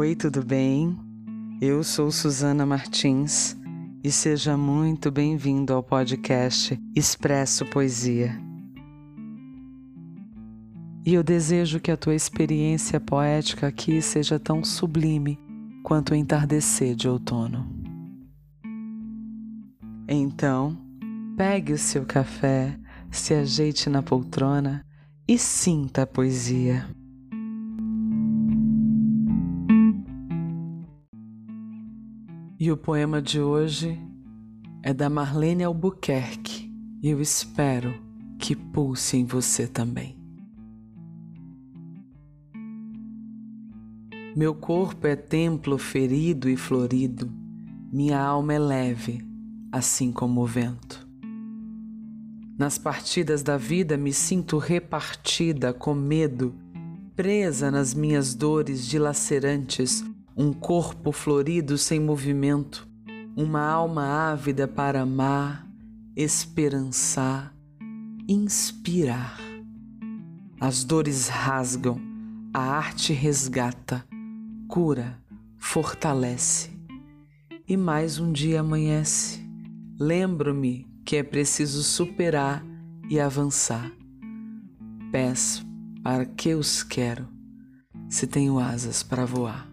Oi, tudo bem? Eu sou Suzana Martins e seja muito bem-vindo ao podcast Expresso Poesia. E eu desejo que a tua experiência poética aqui seja tão sublime quanto o entardecer de outono. Então, pegue o seu café, se ajeite na poltrona e sinta a poesia. E o poema de hoje é da Marlene Albuquerque e eu espero que pulse em você também. Meu corpo é templo ferido e florido, minha alma é leve, assim como o vento. Nas partidas da vida me sinto repartida com medo, presa nas minhas dores dilacerantes um corpo florido sem movimento, uma alma ávida para amar, esperançar, inspirar. As dores rasgam, a arte resgata, cura, fortalece. E mais um dia amanhece. Lembro-me que é preciso superar e avançar. Peço para que os quero, se tenho asas para voar.